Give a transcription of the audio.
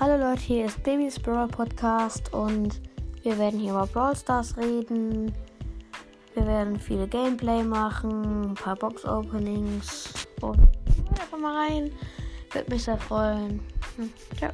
Hallo Leute, hier ist Babys Brawl Podcast und wir werden hier über Brawl Stars reden. Wir werden viele Gameplay machen, ein paar Box Openings und einfach mal rein. Würde mich sehr freuen. Hm, ciao.